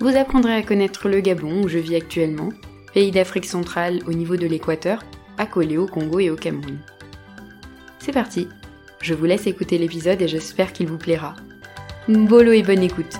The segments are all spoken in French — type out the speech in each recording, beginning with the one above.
Vous apprendrez à connaître le Gabon où je vis actuellement, pays d'Afrique centrale au niveau de l'équateur, accolé au Congo et au Cameroun. C'est parti, je vous laisse écouter l'épisode et j'espère qu'il vous plaira. Bolo et bonne écoute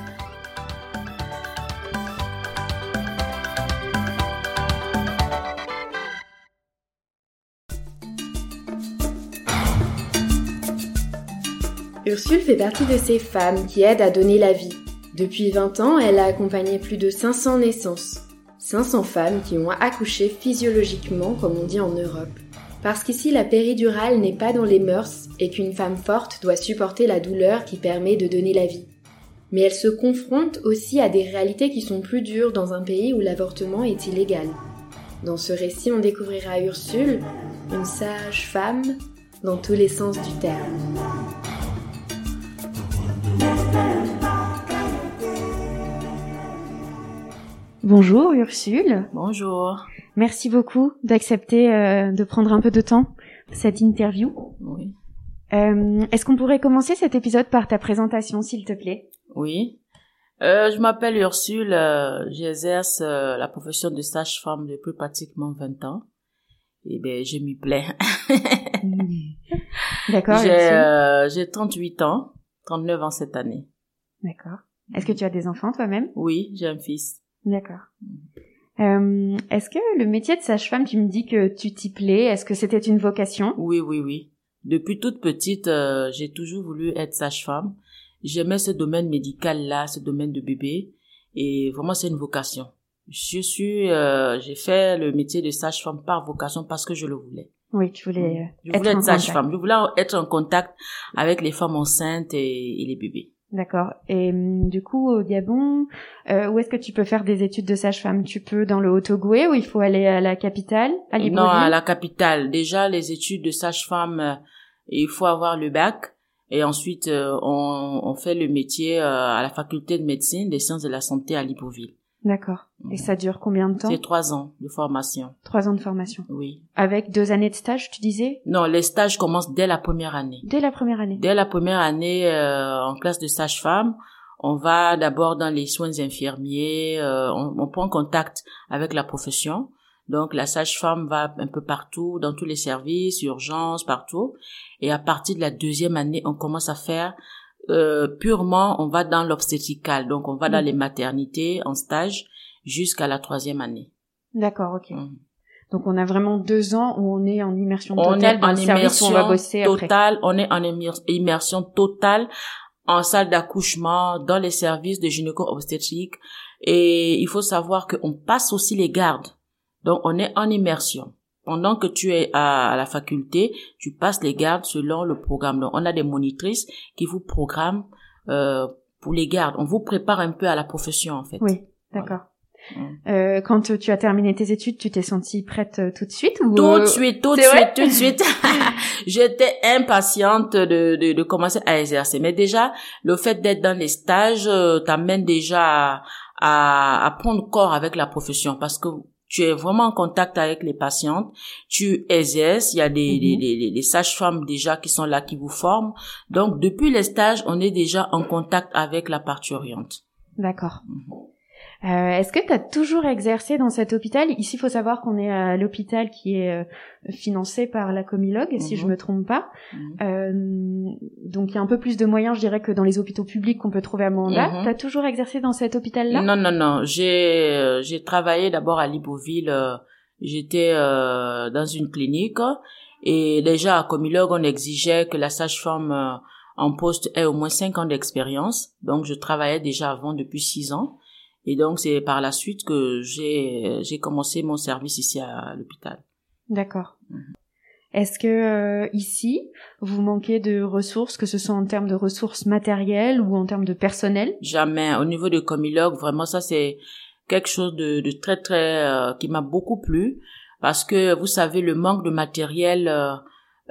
Ursule fait partie de ces femmes qui aident à donner la vie. Depuis 20 ans, elle a accompagné plus de 500 naissances. 500 femmes qui ont accouché physiologiquement, comme on dit en Europe. Parce qu'ici, la péridurale n'est pas dans les mœurs et qu'une femme forte doit supporter la douleur qui permet de donner la vie. Mais elle se confronte aussi à des réalités qui sont plus dures dans un pays où l'avortement est illégal. Dans ce récit, on découvrira Ursule, une sage femme, dans tous les sens du terme. Bonjour Ursule. Bonjour. Merci beaucoup d'accepter euh, de prendre un peu de temps pour cette interview. Oui. Euh, Est-ce qu'on pourrait commencer cet épisode par ta présentation, s'il te plaît? Oui. Euh, je m'appelle Ursule. euh, J'exerce euh, la profession de sage-femme depuis pratiquement 20 ans. Et ben, je m'y plais. D'accord. J'ai Ursule. euh, j'ai 38 ans, 39 ans cette année. D'accord. Est-ce que tu as des enfants toi-même? Oui, j'ai un fils. D'accord. Euh, Est-ce que le métier de sage-femme, tu me dis que tu t'y plais Est-ce que c'était une vocation? Oui, oui, oui. Depuis toute petite, euh, j'ai toujours voulu être sage-femme. J'aimais ce domaine médical-là, ce domaine de bébé. Et vraiment, c'est une vocation. Je suis, euh, j'ai fait le métier de sage-femme par vocation parce que je le voulais. Oui, tu voulais euh, Je être voulais sage-femme. Je voulais être en contact avec les femmes enceintes et, et les bébés. D'accord. Et hum, du coup, au Gabon, euh, où est-ce que tu peux faire des études de sage-femme? Tu peux dans le Haut-Ogooué ou il faut aller à la capitale, à Libreville? non, à la capitale. Déjà, les études de sage-femme, euh, il faut avoir le bac. Et ensuite, euh, on, on fait le métier à la faculté de médecine des sciences de la santé à Libreville. D'accord. Et ça dure combien de temps C'est trois ans de formation. Trois ans de formation. Oui. Avec deux années de stage, tu disais Non, les stages commencent dès la première année. Dès la première année. Dès la première année euh, en classe de sage-femme, on va d'abord dans les soins infirmiers, euh, on, on prend contact avec la profession. Donc la sage-femme va un peu partout, dans tous les services, urgences, partout. Et à partir de la deuxième année, on commence à faire euh, purement, on va dans l'obstétrical. Donc on va dans Mhm. les maternités en stage jusqu'à la troisième année. D'accord, ok. Mhm. Donc on a vraiment deux ans où on est en immersion On totale est dans en le service où on va immersion bosser après. totale, on est en immer- immersion totale en salle d'accouchement, dans les services de gynéco-obstétrique. Et il faut savoir qu'on passe aussi les gardes. Donc, on est en immersion. Pendant que tu es à, à la faculté, tu passes les gardes selon le programme. Donc, on a des monitrices qui vous programment euh, pour les gardes. On vous prépare un peu à la profession, en fait. Oui, d'accord. Mm. Euh, quand tu as terminé tes études, tu t'es sentie prête euh, tout de suite ou Tout euh, de suite, tout de suite, tout de suite. J'étais impatiente de, de, de commencer à exercer. Mais déjà, le fait d'être dans les stages euh, t'amène déjà à, à, à prendre corps avec la profession parce que tu es vraiment en contact avec les patientes, tu exerces, il y a des, Mhm. des, des, des sages-femmes déjà qui sont là, qui vous forment. Donc, depuis les stages, on est déjà en contact avec la parturiente. D'accord. Mhm. Euh, Est-ce que tu as toujours exercé dans cet hôpital? Ici, il faut savoir qu'on est à l'hôpital qui est euh, financé par la Comilogue, si Mhm. je me trompe pas. Mhm. Euh, donc il y a un peu plus de moyens, je dirais, que dans les hôpitaux publics qu'on peut trouver à Manda. Mhm. Tu as toujours exercé dans cet hôpital-là? Non, non, non. J'ai euh, j'ai travaillé d'abord à Libreville. euh, J'étais euh, dans une clinique et déjà à Comilogue, on exigeait que la sage-femme en poste ait au moins cinq ans d'expérience. Donc, je travaillais déjà avant depuis six ans. Et donc, c'est par la suite que j'ai j'ai commencé mon service ici à l'hôpital. D'accord. Mhm. Est-ce que euh, ici, vous manquez de ressources, que ce soit en termes de ressources matérielles ou en termes de personnel? Jamais. Au niveau de Comilog, vraiment, ça c'est quelque chose de, de très très euh, qui m'a beaucoup plu parce que vous savez le manque de matériel,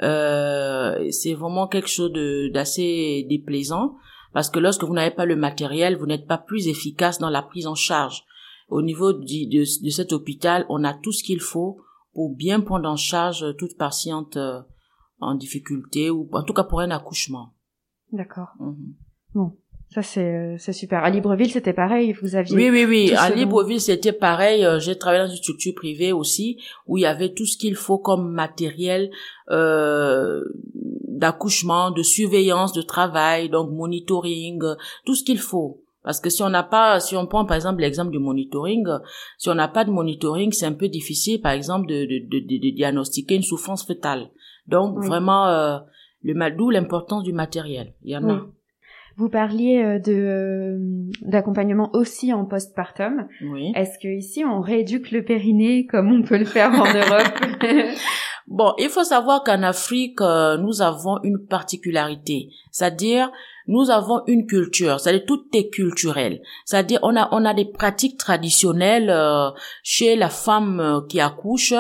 euh, c'est vraiment quelque chose d'assez déplaisant parce que lorsque vous n'avez pas le matériel, vous n'êtes pas plus efficace dans la prise en charge. Au niveau de, de cet hôpital, on a tout ce qu'il faut pour bien prendre en charge toute patiente euh, en difficulté ou en tout cas pour un accouchement. D'accord. Bon, ça c'est euh, c'est super. À Libreville c'était pareil, vous aviez. Oui oui oui. À Libreville c'était pareil. Euh, j'ai travaillé dans une structure privée aussi où il y avait tout ce qu'il faut comme matériel euh, d'accouchement, de surveillance, de travail, donc monitoring, tout ce qu'il faut. Parce que si on n'a pas, si on prend par exemple l'exemple du monitoring, si on n'a pas de monitoring, c'est un peu difficile, par exemple, de, de, de, de diagnostiquer une souffrance fœtale. Donc vraiment, euh, le d'où l'importance du matériel. Il y en a. Vous parliez euh, de euh, d'accompagnement aussi en postpartum. Oui. Est-ce que ici on rééduque le périnée comme on peut le faire en Europe? Bon, il faut savoir qu'en Afrique, euh, nous avons une particularité, c'est-à-dire nous avons une culture, c'est-à-dire tout est culturel. C'est-à-dire on a on a des pratiques traditionnelles euh, chez la femme euh, qui accouche.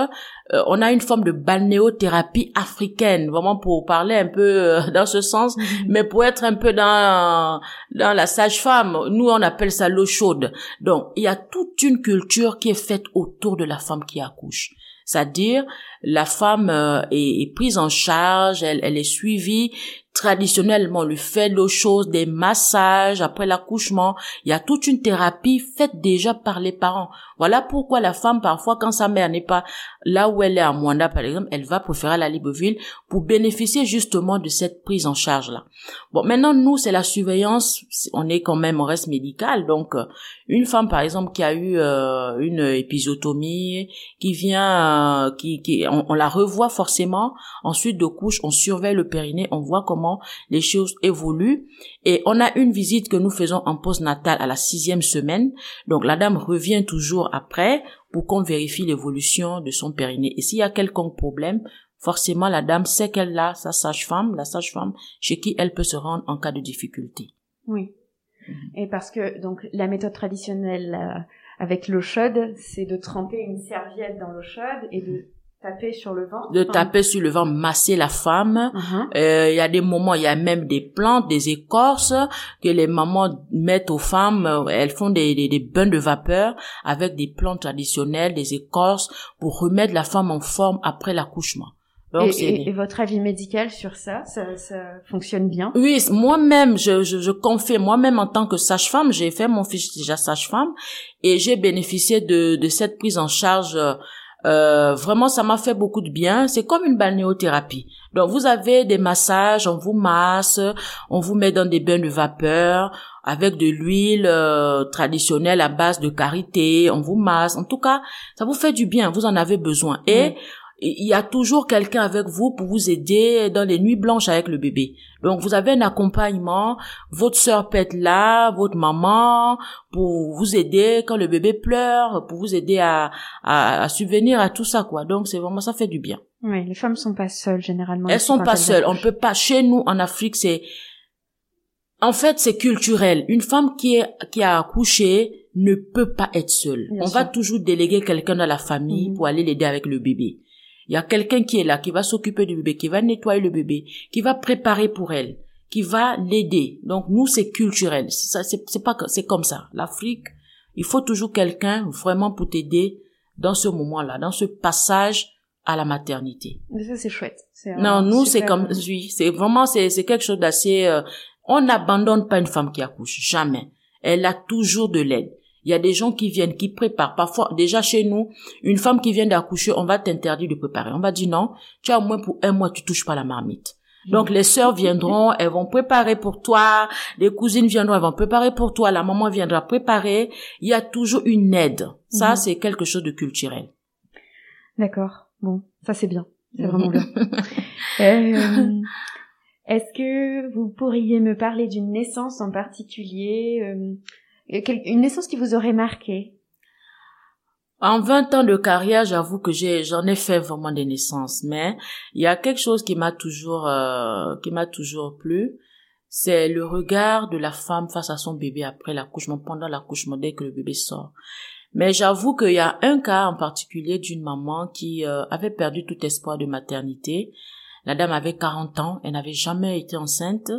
on a une forme de balnéothérapie africaine, vraiment pour parler un peu dans ce sens, mhm. mais pour être un peu dans dans la sage-femme, nous on appelle ça l'eau chaude. Donc il y a toute une culture qui est faite autour de la femme qui accouche. C'est-à-dire, la femme euh, est, prise en charge, elle, elle est suivie traditionnellement, on lui fait l'eau chose, des massages après l'accouchement. Il y a toute une thérapie faite déjà par les parents. Voilà pourquoi la femme, parfois, quand sa mère n'est pas là où elle est à Mwanda, par exemple, elle va préférer la Libreville pour bénéficier justement de cette prise en charge-là. Bon, maintenant, nous, c'est la surveillance. On est quand même, on reste médical. Donc, euh, une femme, par exemple, qui a eu euh, une épisiotomie, qui vient, euh, qui, qui on, on, la revoit forcément. Ensuite de couche, on surveille le périnée, on voit comment les choses évoluent. Et on a une visite que nous faisons en post-natal à la sixième semaine. Donc la dame revient toujours après pour qu'on vérifie l'évolution de son périnée. Et s'il y a quelconque problème, forcément la dame sait qu'elle a sa sage-femme, la sage-femme chez qui elle peut se rendre en cas de difficulté. Oui. Mhm. Et parce que donc la méthode traditionnelle euh, avec l'eau chaude, c'est de tremper une serviette dans l'eau chaude et de Taper sur le ventre. De taper sur le ventre, masser la femme. Uh-huh. Euh, il y a des moments, il y a même des plantes, des écorces que les mamans mettent aux femmes. Euh, elles font des, des, des bains de vapeur avec des plantes traditionnelles, des écorces pour remettre la femme en forme après l'accouchement. et, et, votre avis médical sur ça, ça, ça fonctionne bien? Oui, moi-même, je, je, je confie, moi-même en tant que sage-femme, j'ai fait mon fils déjà sage-femme et j'ai bénéficié de, de cette prise en charge euh, vraiment, ça m'a fait beaucoup de bien. C'est comme une balnéothérapie. Donc, vous avez des massages, on vous masse, on vous met dans des bains de vapeur avec de l'huile euh, traditionnelle à base de karité, on vous masse. En tout cas, ça vous fait du bien, vous en avez besoin. Et il y a toujours quelqu'un avec vous pour vous aider dans les nuits blanches avec le bébé. Donc vous avez un accompagnement, votre sœur peut être là, votre maman pour vous aider quand le bébé pleure, pour vous aider à, à, subvenir à tout ça quoi. Donc c'est vraiment ça fait du bien. Oui, les femmes sont pas seules généralement. Elles sont pas seules. On peut pas. Chez nous en Afrique, c'est en fait c'est culturel. Une femme qui est qui a accouché ne peut pas être seule. On va toujours déléguer quelqu'un dans la famille mhm. pour aller l'aider avec le bébé. Il y a quelqu'un qui est là, qui va s'occuper du bébé, qui va nettoyer le bébé, qui va préparer pour elle, qui va l'aider. Donc nous, c'est culturel. C'est c'est pas, c'est comme ça. L'Afrique, il faut toujours quelqu'un vraiment pour t'aider dans ce moment-là, dans ce passage à la maternité. Mais ça, c'est chouette. Non, nous, c'est comme, oui, c'est vraiment, c'est, c'est quelque chose d'assez, euh, on n'abandonne pas une femme qui accouche. Jamais. Elle a toujours de l'aide. Il y a des gens qui viennent, qui préparent. Parfois, déjà chez nous, une femme qui vient d'accoucher, on va t'interdire de préparer. On va dire non, tu as au moins pour un mois, tu touches pas la marmite. Donc les sœurs viendront, elles vont préparer pour toi, les cousines viendront, elles vont préparer pour toi, la maman viendra préparer. Il y a toujours une aide. Ça, mhm. c'est quelque chose de culturel. D'accord. Bon, ça c'est bien. C'est vraiment bien. Euh, est-ce que vous pourriez me parler d'une naissance en particulier euh, une naissance qui vous aurait marqué? En 20 ans de carrière, j'avoue que j'ai, j'en ai fait vraiment des naissances, mais il y a quelque chose qui m'a toujours, euh, qui m'a toujours plu, c'est le regard de la femme face à son bébé après l'accouchement, pendant l'accouchement, dès que le bébé sort. Mais j'avoue qu'il y a un cas en particulier d'une maman qui euh, avait perdu tout espoir de maternité. La dame avait 40 ans, elle n'avait jamais été enceinte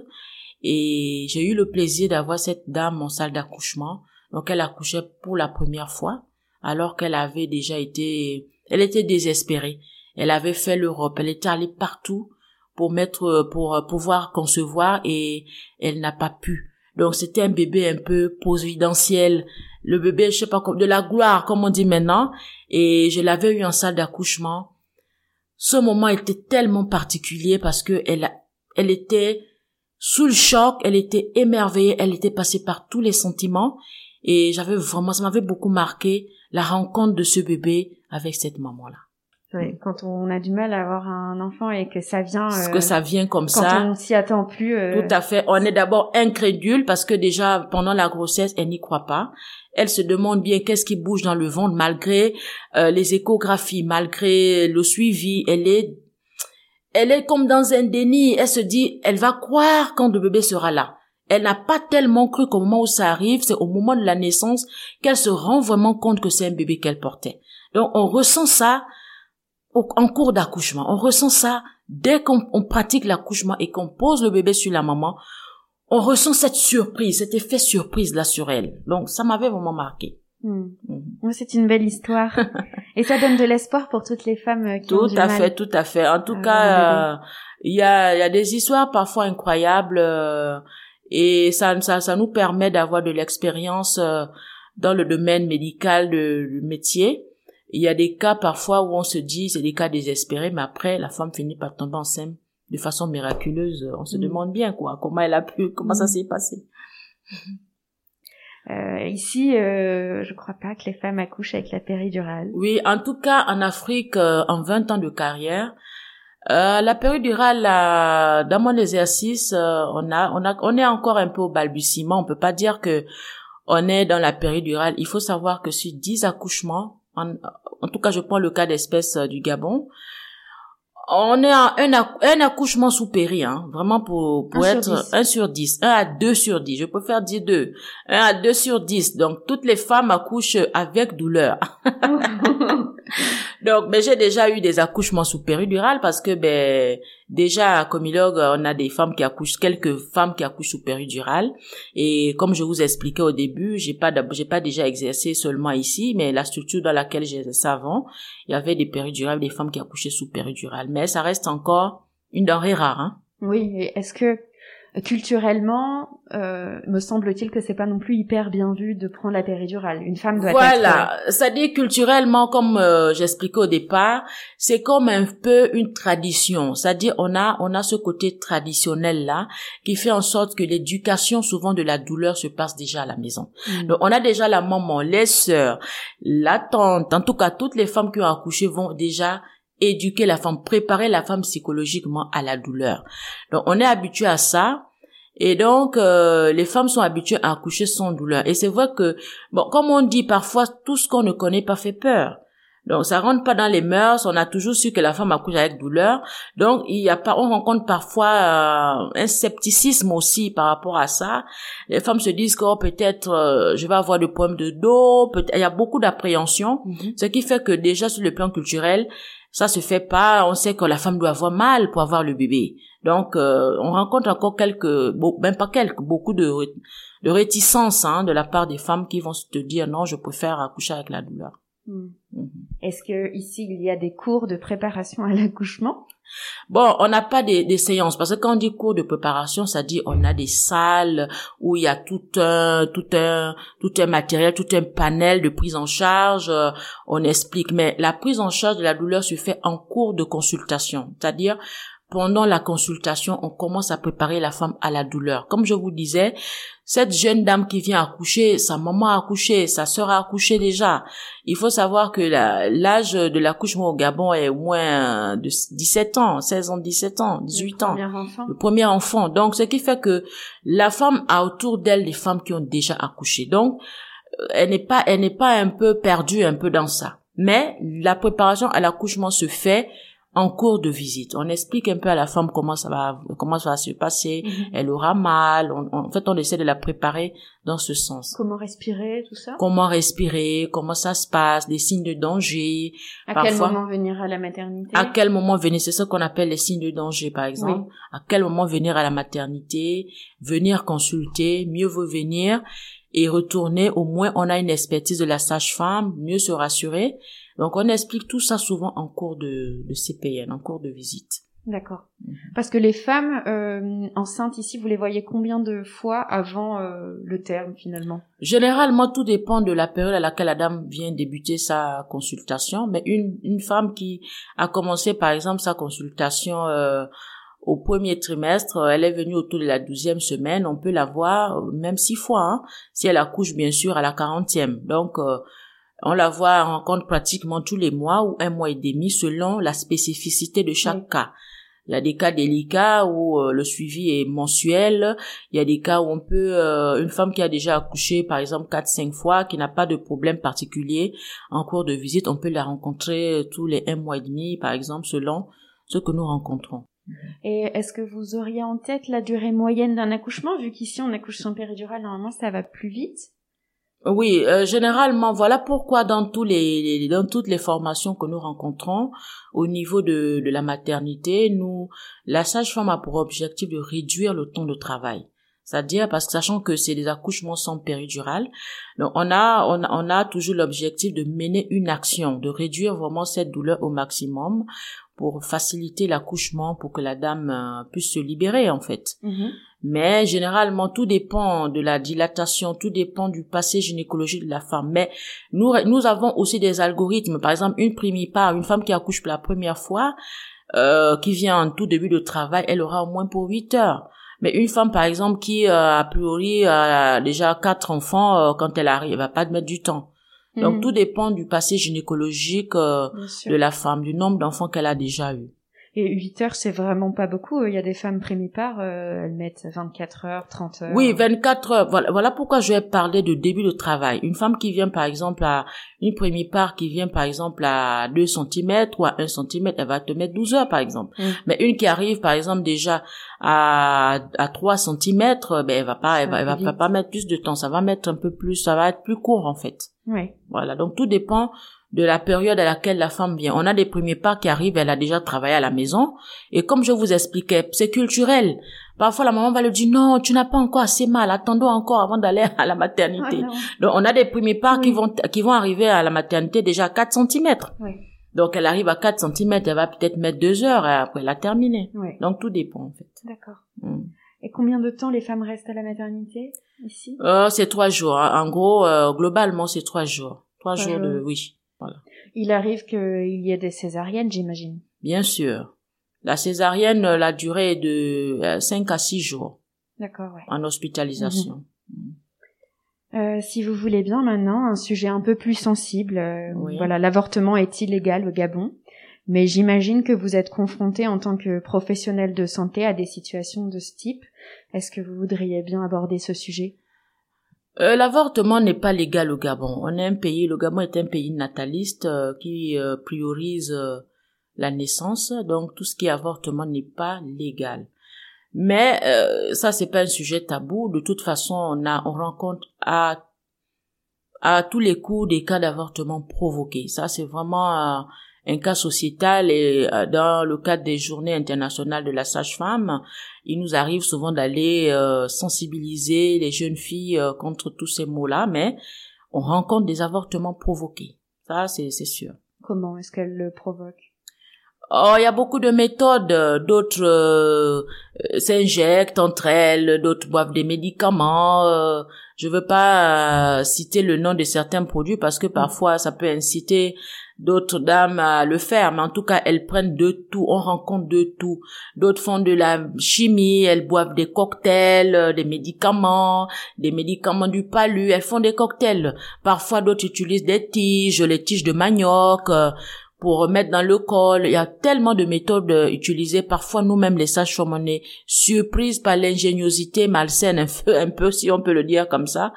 et j'ai eu le plaisir d'avoir cette dame en salle d'accouchement. Donc elle accouchait pour la première fois alors qu'elle avait déjà été, elle était désespérée. Elle avait fait l'Europe, elle était allée partout pour mettre, pour pouvoir concevoir et elle n'a pas pu. Donc c'était un bébé un peu providentiel, le bébé, je sais pas, de la gloire, comme on dit maintenant. Et je l'avais eu en salle d'accouchement. Ce moment était tellement particulier parce que elle, elle était sous le choc, elle était émerveillée, elle était passée par tous les sentiments. Et j'avais vraiment, ça m'avait beaucoup marqué la rencontre de ce bébé avec cette maman-là. Oui, quand on a du mal à avoir un enfant et que ça vient euh, que ça vient comme quand ça on s'y attend plus euh... tout à fait on est d'abord incrédule parce que déjà pendant la grossesse elle n'y croit pas elle se demande bien qu'est-ce qui bouge dans le ventre malgré euh, les échographies malgré le suivi elle est elle est comme dans un déni elle se dit elle va croire quand le bébé sera là elle n'a pas tellement cru qu'au moment où ça arrive, c'est au moment de la naissance qu'elle se rend vraiment compte que c'est un bébé qu'elle portait. Donc on ressent ça en cours d'accouchement. On ressent ça dès qu'on pratique l'accouchement et qu'on pose le bébé sur la maman. On ressent cette surprise, cet effet surprise là sur elle. Donc ça m'avait vraiment marqué. Hmm. Hmm. C'est une belle histoire. et ça donne de l'espoir pour toutes les femmes euh, qui tout ont du à fait, tout à fait. En tout cas, euh, il y, a, y a des histoires parfois incroyables. Euh, et ça, ça, ça nous permet d'avoir de l'expérience euh, dans le domaine médical de, du métier. Il y a des cas parfois où on se dit c'est des cas désespérés, mais après la femme finit par tomber enceinte de façon miraculeuse. On se mm. demande bien quoi, comment elle a pu, comment ça mm. s'est passé. Euh, ici, euh, je crois pas que les femmes accouchent avec la péridurale. Oui, en tout cas, en Afrique, euh, en 20 ans de carrière, euh, la péridurale, dans mon exercice, euh, on a, on a, on est encore un peu au balbutiement. On peut pas dire que on est dans la péridurale. Il faut savoir que sur 10 accouchements, en, en tout cas, je prends le cas d'espèce euh, du Gabon, on est à un, un accouchement sous péri, hein, vraiment pour, pour être sur 1 sur 10, 1 à 2 sur 10, je préfère dire 2, 1 à 2 sur 10, donc toutes les femmes accouchent avec douleur. Donc, ben, j'ai déjà eu des accouchements sous péridurale parce que, ben, déjà, à Comilog, on a des femmes qui accouchent, quelques femmes qui accouchent sous péridurale. Et comme je vous expliquais au début, j'ai pas, j'ai pas déjà exercé seulement ici, mais la structure dans laquelle j'ai savant, il y avait des péridurales, des femmes qui accouchaient sous péridurale. Mais ça reste encore une denrée rare, hein. Oui, est-ce que culturellement, euh, me semble-t-il que c'est pas non plus hyper bien vu de prendre la péridurale. Une femme doit voilà. être... ça dit culturellement, comme euh, j'expliquais au départ, c'est comme un peu une tradition. C'est-à-dire, on a, on a ce côté traditionnel là qui fait en sorte que l'éducation souvent de la douleur se passe déjà à la maison. Mm. Donc, on a déjà la maman, les sœurs, la tante, en tout cas, toutes les femmes qui ont accouché vont déjà éduquer la femme, préparer la femme psychologiquement à la douleur. Donc on est habitué à ça. Et donc, euh, les femmes sont habituées à accoucher sans douleur. Et c'est vrai que, bon, comme on dit parfois, tout ce qu'on ne connaît pas fait peur. Donc, ça rentre pas dans les mœurs. On a toujours su que la femme accouche avec douleur. Donc, il y a pas, on rencontre parfois euh, un scepticisme aussi par rapport à ça. Les femmes se disent que oh, peut-être euh, je vais avoir des problèmes de dos. Il y a beaucoup d'appréhension, mm-hmm. ce qui fait que déjà sur le plan culturel, ça se fait pas. On sait que la femme doit avoir mal pour avoir le bébé. Donc, euh, on rencontre encore quelques, même pas quelques, beaucoup de, de réticence hein, de la part des femmes qui vont se dire non, je préfère accoucher avec la douleur. Hmm. Mhm. Est-ce que ici il y a des cours de préparation à l'accouchement? Bon, on n'a pas des, des, séances parce que quand on dit cours de préparation, ça dit on a des salles où il y a tout un tout un tout un matériel, tout un panel de prise en charge. Euh, on explique, mais la prise en charge de la douleur se fait en cours de consultation, c'est-à-dire pendant la consultation, on commence à préparer la femme à la douleur. Comme je vous disais, cette jeune dame qui vient accoucher, sa maman a accouché, sa sœur a accouché déjà. Il faut savoir que l'âge de l'accouchement au Gabon est au moins de 17 ans, 16 ans, 17 ans, 18 ans. Le premier enfant. Donc, ce qui fait que la femme a autour d'elle des femmes qui ont déjà accouché. Donc, elle n'est pas, elle n'est pas un peu perdue un peu dans ça. Mais la préparation à l'accouchement se fait en cours de visite. On explique un peu à la femme comment ça va, comment ça va se passer. Mhm. Elle aura mal. en fait, on essaie de la préparer dans ce sens. Comment respirer, tout ça? Comment respirer, comment ça se passe, des signes de danger. À quel moment venir à la maternité? À quel moment venir C'est ce qu'on appelle les signes de danger, par exemple. À quel moment venir à la maternité? Venir consulter, mieux vaut venir et retourner. Au moins, on a une expertise de la sage-femme, mieux se rassurer donc on explique tout ça souvent en cours de, de CPN, en cours de visite. D'accord. Mhm. Parce que les femmes euh, enceintes ici, vous les voyez combien de fois avant euh, le terme finalement? Généralement, tout dépend de la période à laquelle la dame vient débuter sa consultation. Mais une, une femme qui a commencé par exemple sa consultation euh, au premier trimestre, elle est venue autour de la douzième semaine, on peut la voir même six fois, hein, si elle accouche bien sûr à la quarantième. Donc on la voit en compte pratiquement tous les mois ou un mois et demi selon la spécificité de chaque cas. Il y a des cas délicats où euh, le suivi est mensuel. Il y a des cas où on peut, euh, une femme qui a déjà accouché, par exemple, quatre, cinq fois, qui n'a pas de problème particulier en cours de visite, on peut la rencontrer tous les un mois et demi, par exemple, selon ce que nous rencontrons. Et est-ce que vous auriez en tête la durée moyenne d'un accouchement, vu qu'ici on accouche sans péridurale, normalement ça va plus vite? Oui, euh, généralement, voilà pourquoi dans tous les, dans toutes les formations que nous rencontrons au niveau de, de la maternité, nous, la sage-femme a pour objectif de réduire le temps de travail. C'est-à-dire parce que sachant que c'est des accouchements sans péridurale, on a, on on a toujours l'objectif de mener une action, de réduire vraiment cette douleur au maximum pour faciliter l'accouchement, pour que la dame euh, puisse se libérer en fait. Mm-hmm. Mais généralement, tout dépend de la dilatation, tout dépend du passé gynécologique de la femme. Mais nous, nous avons aussi des algorithmes. Par exemple, une primipare, une femme qui accouche pour la première fois, euh, qui vient en tout début de travail, elle aura au moins pour 8 heures. Mais une femme, par exemple, qui euh, a priori a déjà quatre enfants, euh, quand elle arrive, elle va pas mettre du temps. Donc, mhm. tout dépend du passé gynécologique euh, de la femme, du nombre d'enfants qu'elle a déjà eu. Et 8 heures, c'est vraiment pas beaucoup. Il y a des femmes primipares, euh, elles mettent 24 heures, 30 heures. Oui, 24 heures. Voilà, voilà pourquoi je vais parler de début de travail. Une femme qui vient, par exemple, à une primipare qui vient, par exemple, à 2 cm ou à 1 cm, elle va te mettre 12 heures, par exemple. Mm. Mais une qui arrive, par exemple, déjà à, à 3 cm, ben, elle va pas, elle va, elle va pas mettre plus de temps. Ça va mettre un peu plus, ça va être plus court, en fait. Oui. Voilà. Donc, tout dépend de la période à laquelle la femme vient. On a des premiers pas qui arrivent, elle a déjà travaillé à la maison. Et comme je vous expliquais, c'est culturel. Parfois, la maman va lui dire, non, tu n'as pas encore assez mal, attendons encore avant d'aller à la maternité. Donc, on a des premiers pas qui vont, qui vont arriver à la maternité déjà à 4 cm. Donc, elle arrive à 4 cm, elle va peut-être mettre deux heures et après, elle a terminé. Donc, tout dépend, en fait. D'accord. Mm. Et combien de temps les femmes restent à la maternité, ici? Euh, c'est trois jours. En gros, euh, globalement, c'est trois jours. Trois, jours, jours de, oui. Il arrive qu'il y ait des césariennes, j'imagine. Bien sûr. La césarienne, la durée est de 5 euh, à 6 jours. D'accord, ouais. En hospitalisation. Mhm. Euh, si vous voulez bien maintenant, un sujet un peu plus sensible. Euh, voilà, l'avortement est illégal au Gabon, mais j'imagine que vous êtes confronté en tant que professionnel de santé à des situations de ce type. Est-ce que vous voudriez bien aborder ce sujet? Euh, L'avortement n'est pas légal au Gabon. On est un pays, le Gabon est un pays nataliste qui priorise la naissance, donc tout ce qui est avortement n'est pas légal. Mais ça c'est pas un sujet tabou. De toute façon, on a on rencontre à à tous les coups des cas d'avortement provoqués. Ça c'est vraiment un cas sociétal et euh, dans le cadre des journées internationales de la sage-femme, il nous arrive souvent d'aller euh, sensibiliser les jeunes filles euh, contre tous ces mots-là, mais on rencontre des avortements provoqués. Ça, c'est sûr. Comment est-ce qu'elle le provoque? Oh, il y a beaucoup de méthodes. D'autres s'injectent entre elles, d'autres boivent des médicaments. Euh, je veux pas citer le nom de certains produits parce que parfois ça peut inciter d'autres dames à le faire, mais en tout cas, elles prennent de tout, on rencontre de tout. D'autres font de la chimie, elles boivent des cocktails, euh, des médicaments, des médicaments du palu, elles font des cocktails. Parfois, d'autres utilisent des tiges, les tiges de manioc, euh, pour mettre dans le col. Il y a tellement de méthodes euh, utilisées. Parfois, nous-mêmes, les sages-femmes, on est surprises par l'ingéniosité malsaine, un peu, un peu, si on peut le dire comme ça,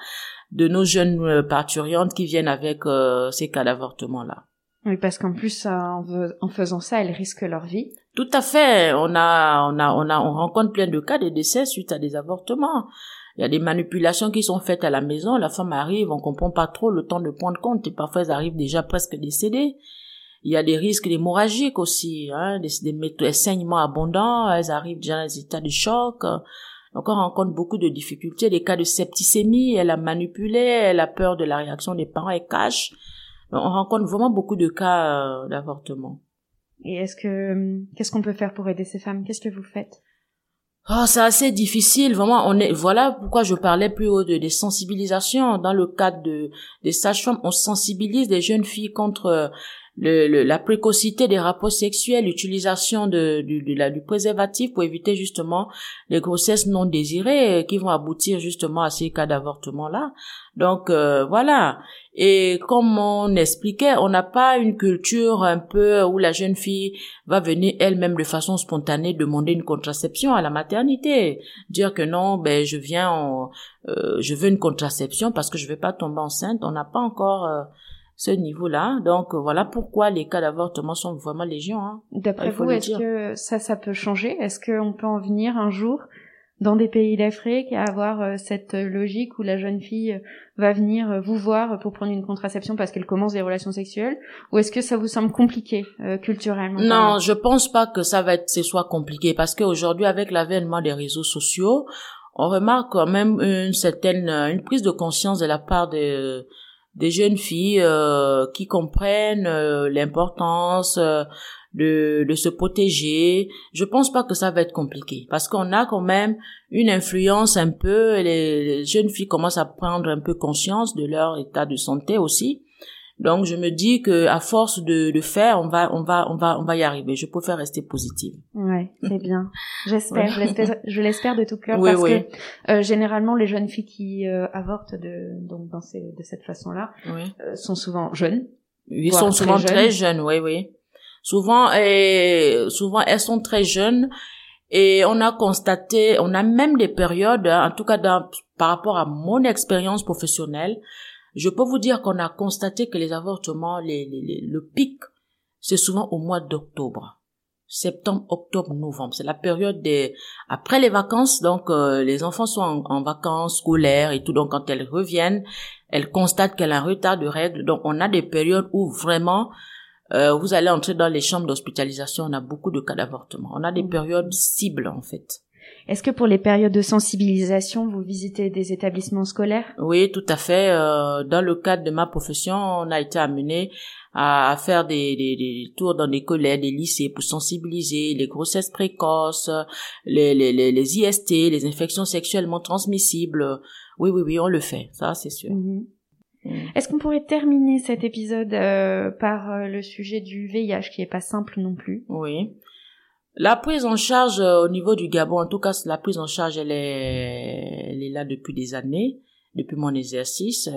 de nos jeunes euh, parturiantes qui viennent avec euh, ces cas d'avortement là. Oui, parce qu'en plus, en, en, faisant ça, elles risquent leur vie. Tout à fait. On a, on a, on a, on rencontre plein de cas de décès suite à des avortements. Il y a des manipulations qui sont faites à la maison. La femme arrive, on comprend pas trop le temps de prendre compte et parfois elles arrivent déjà presque décédées. Il y a des risques hémorragiques aussi, hein, des, des, saignements abondants. Elles arrivent déjà dans des états de choc. Donc on rencontre beaucoup de difficultés, des cas de septicémie, elle a manipulé, elle a peur de la réaction des parents, elle cache. Donc on rencontre vraiment beaucoup de cas euh, d'avortement. Et est-ce que hum, qu'est-ce qu'on peut faire pour aider ces femmes? Qu'est-ce que vous faites? Oh, c'est assez difficile, vraiment. On est, voilà pourquoi je parlais plus haut de des sensibilisations. Dans le cadre de des sages-femmes, on sensibilise les jeunes filles contre le, la précocité des rapports sexuels, l'utilisation de, la, du préservatif pour éviter justement les grossesses non désirées qui vont aboutir justement à ces cas d'avortement là. Donc euh, voilà. Et comme on expliquait, on n'a pas une culture un peu où la jeune fille va venir elle-même de façon spontanée demander une contraception à la maternité, dire que non, ben je viens, euh, je veux une contraception parce que je vais pas tomber enceinte. On n'a pas encore euh, ce niveau-là. Donc voilà pourquoi les cas d'avortement sont vraiment légion. Hein. D'après vous, est-ce que ça, ça peut changer? Est-ce qu'on peut en venir un jour dans des pays d'Afrique à avoir euh, cette logique où la jeune fille euh, va venir euh, vous voir pour prendre une contraception parce qu'elle commence des relations sexuelles? Ou est-ce que ça vous semble compliqué culturellement Non, je pense pas que ça va être ce soit compliqué parce qu'aujourd'hui avec l'avènement des réseaux sociaux, on remarque quand même une certaine une prise de conscience de la part des des jeunes filles euh, qui comprennent euh, l'importance euh, de, de se protéger. Je pense pas que ça va être compliqué parce qu'on a quand même une influence un peu. Les, les jeunes filles commencent à prendre un peu conscience de leur état de santé aussi. Donc je me dis que à force de, de faire, on va on va on va on va y arriver. Je préfère rester positive. Ouais, c'est bien. J'espère, je l'espère de tout cœur parce que euh, généralement les jeunes filles qui euh, avortent de donc dans ces, de cette façon-là euh, sont souvent jeunes. Ils sont souvent très jeunes. oui oui. Souvent et souvent elles sont très jeunes et on a constaté, on a même des périodes, en tout cas dans, par rapport à mon expérience professionnelle, je peux vous dire qu'on a constaté que les avortements, les, les, le pic, c'est souvent au mois d'octobre. Septembre, octobre, novembre. C'est la période des, après les vacances, donc euh, les enfants sont en, vacances scolaires et tout. Donc quand elles reviennent, elles constatent qu'elles ont un retard de règles. Donc on a des périodes où vraiment euh, vous allez entrer dans les chambres d'hospitalisation, on a beaucoup de cas d'avortement. On a des mmh. périodes cibles en fait. Est-ce que pour les périodes de sensibilisation, vous visitez des établissements scolaires? Oui, tout à fait. Euh, dans le cadre de ma profession, on a été amené à, faire des, des, tours dans des collèges, des lycées pour sensibiliser les grossesses précoces, les, les, les, IST, les infections sexuellement transmissibles. Oui, oui, oui, on le fait, ça c'est sûr. Mhm. Mm. Est-ce qu'on pourrait terminer cet épisode euh, par euh, le sujet du VIH qui est pas simple non plus? Oui. La prise en charge euh, au niveau du Gabon, en tout cas, la prise en charge, elle est, elle est là depuis des années, depuis mon exercice.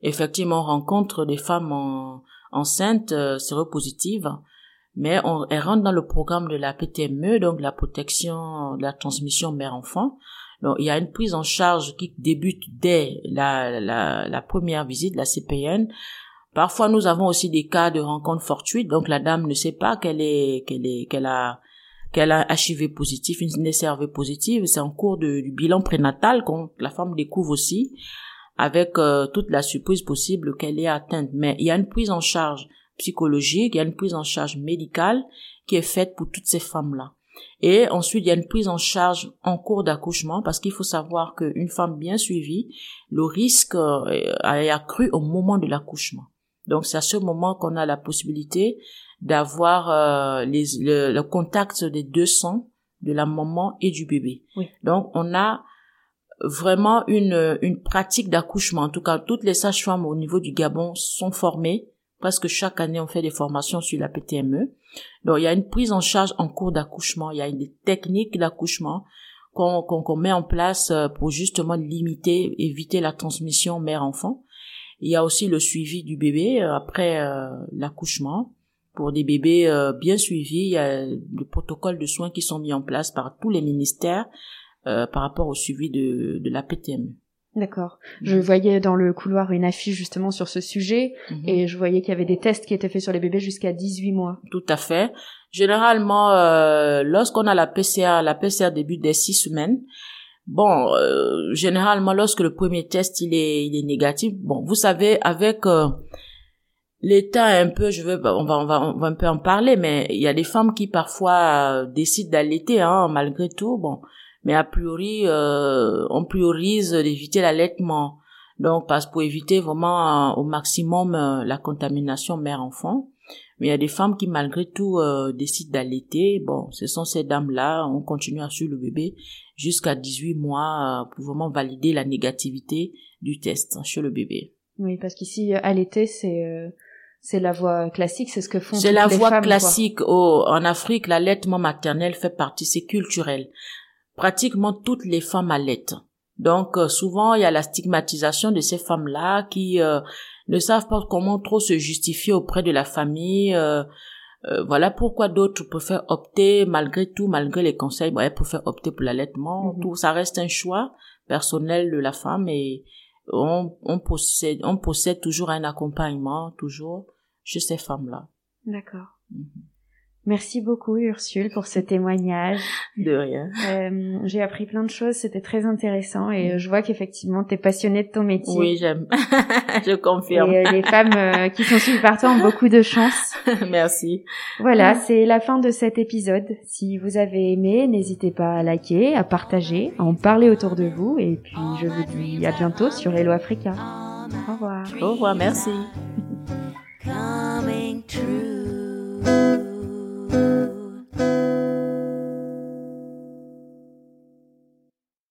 Effectivement, on rencontre des femmes enceintes euh, séropositives, mais on, elles rentrent dans le programme de la PTME, donc la protection de la transmission mère-enfant. Donc, il y a une prise en charge qui débute dès la, la, la première visite, la CPN. Parfois, nous avons aussi des cas de rencontres fortuites, donc la dame ne sait pas qu'elle est, qu'elle est, qu'elle a qu'elle a HIV positif, une SRV positive. C'est en cours du bilan prénatal qu'on la femme découvre aussi avec euh, toute la surprise possible qu'elle est atteinte. Mais il y a une prise en charge psychologique, il y a une prise en charge médicale qui est faite pour toutes ces femmes-là. Et ensuite, il y a une prise en charge en cours d'accouchement parce qu'il faut savoir qu'une femme bien suivie, le risque euh, est accru au moment de l'accouchement. Donc c'est à ce moment qu'on a la possibilité d'avoir euh, les, le, contact des deux sangs de la maman et du bébé. Donc on a vraiment une, une pratique d'accouchement. En tout cas, toutes les sages-femmes au niveau du Gabon sont formées. Presque chaque année, on fait des formations sur la PTME. Donc, il y a une prise en charge en cours d'accouchement. Il y a des techniques d'accouchement qu'on qu'on met en place euh, pour justement limiter, éviter la transmission mère-enfant. Il y a aussi le suivi du bébé euh, après l'accouchement pour des bébés euh, bien suivis. Il y a des protocoles de soins qui sont mis en place par tous les ministères euh, par rapport au suivi de, de la PTM. D'accord. Je voyais dans le couloir une affiche justement sur ce sujet Mhm. et je voyais qu'il y avait des tests qui étaient faits sur les bébés jusqu'à 18 mois. Tout à fait. Généralement, euh, lorsqu'on a la PCR, la PCR débute dès six semaines. Bon, euh, généralement, lorsque le premier test il est, il est négatif, bon, vous savez, avec euh, l'état un peu, je veux, on va, on va, on va un peu en parler, mais il y a des femmes qui parfois euh, décident d'allaiter, hein, malgré tout, bon, mais a priori, euh, on priorise d'éviter l'allaitement. Donc, parce pour éviter vraiment euh, au maximum euh, la contamination mère-enfant. Mais il y a des femmes qui, malgré tout, décident d'allaiter. Bon, ce sont ces dames-là. On continue à suivre le bébé jusqu'à 18 mois pour vraiment valider la négativité du test chez le bébé. Oui, parce qu'ici, allaiter, c'est c'est la voie classique, c'est ce que font C'est toutes la les voie femmes, classique. Au, en Afrique, l'allaitement maternel fait partie, c'est culturel. Pratiquement toutes les femmes allaitent. Donc, euh, souvent, il y a la stigmatisation de ces femmes-là qui euh, ne savent pas comment trop se justifier auprès de la famille. euh, euh, voilà pourquoi d'autres préfèrent opter, malgré tout, malgré les conseils, bon, elles préfèrent opter pour l'allaitement. Mhm. Tout ça reste un choix personnel de la femme et on, on possède, on possède toujours un accompagnement, toujours chez ces femmes-là. D'accord. Mhm. Merci beaucoup Ursule pour ce témoignage. De rien. Euh, J'ai appris plein de choses, c'était très intéressant et euh, je vois qu'effectivement tu es passionnée de ton métier. Oui, j'aime. Je Et confirme. euh, les femmes euh, qui sont suivies par toi ont beaucoup de chance. Merci. Voilà, c'est la fin de cet épisode. Si vous avez aimé, n'hésitez pas à liker, à partager, à en parler autour de vous. Et puis, je vous dis à bientôt sur Hello Africa. Au revoir. Au revoir, merci. coming true.